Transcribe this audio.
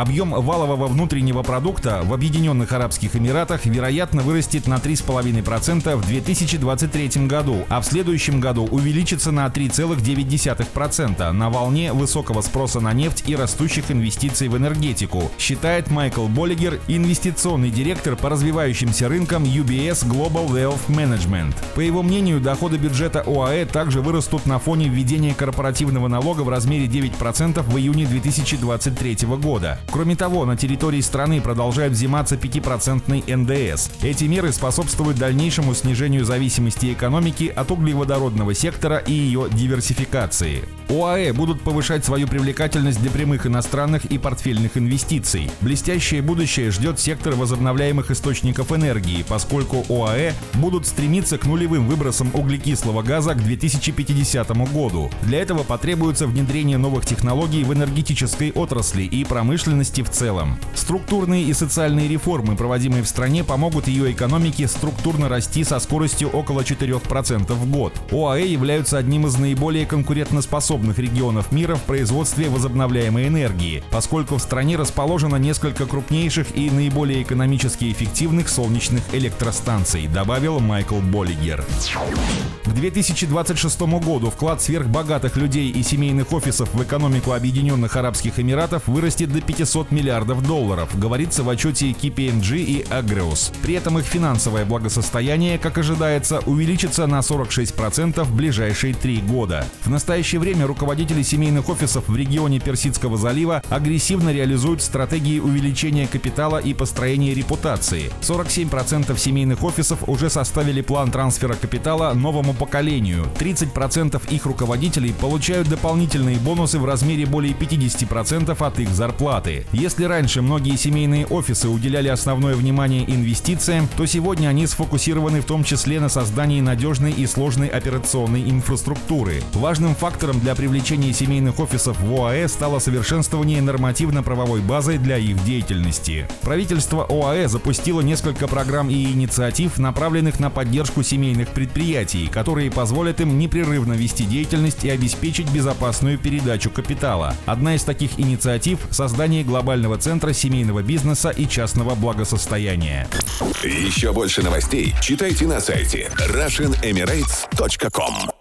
Объем валового внутреннего продукта в Объединенных Арабских Эмиратах, вероятно, вырастет на 3,5% в 2023 году, а в следующем году увеличится на 3,9% на волне высокого спроса на нефть и растущих инвестиций в энергетику, считает Майкл Боллигер, инвестиционный директор по развивающимся рынкам UBS Global Wealth Management. По его мнению, доходы бюджета ОАЭ также вырастут на фоне введения корпоративного налога в размере 9% в июне 2023 года. Кроме того, на территории страны продолжает взиматься 5% НДС. Эти меры способствуют дальнейшему снижению зависимости экономики от углеводородного сектора и ее диверсификации. ОАЭ будут повышать свою привлекательность для прямых иностранных и портфельных инвестиций. Блестящее будущее ждет сектор возобновляемых источников энергии, поскольку ОАЭ будут стремиться к нулевым выбросам углекислого газа к 2050 году. Для этого потребуется внедрение новых технологий в энергетической отрасли и промышленности в целом. Структурные и социальные реформы, проводимые в стране, помогут ее экономике структурно расти со скоростью около 4% в год. ОАЭ являются одним из наиболее конкурентоспособных крупных регионов мира в производстве возобновляемой энергии, поскольку в стране расположено несколько крупнейших и наиболее экономически эффективных солнечных электростанций, добавил Майкл Боллигер. К 2026 году вклад сверхбогатых людей и семейных офисов в экономику Объединенных Арабских Эмиратов вырастет до 500 миллиардов долларов, говорится в отчете KPMG и Agrius. При этом их финансовое благосостояние, как ожидается, увеличится на 46% в ближайшие три года. В настоящее время руководители семейных офисов в регионе Персидского залива агрессивно реализуют стратегии увеличения капитала и построения репутации. 47% семейных офисов уже составили план трансфера капитала новому поколению. 30% их руководителей получают дополнительные бонусы в размере более 50% от их зарплаты. Если раньше многие семейные офисы уделяли основное внимание инвестициям, то сегодня они сфокусированы в том числе на создании надежной и сложной операционной инфраструктуры. Важным фактором для привлечения семейных офисов в ОАЭ стало совершенствование нормативно-правовой базы для их деятельности. Правительство ОАЭ запустило несколько программ и инициатив, направленных на поддержку семейных предприятий, которые позволят им непрерывно вести деятельность и обеспечить безопасную передачу капитала. Одна из таких инициатив – создание глобального центра семейного бизнеса и частного благосостояния. Еще больше новостей читайте на сайте RussianEmirates.com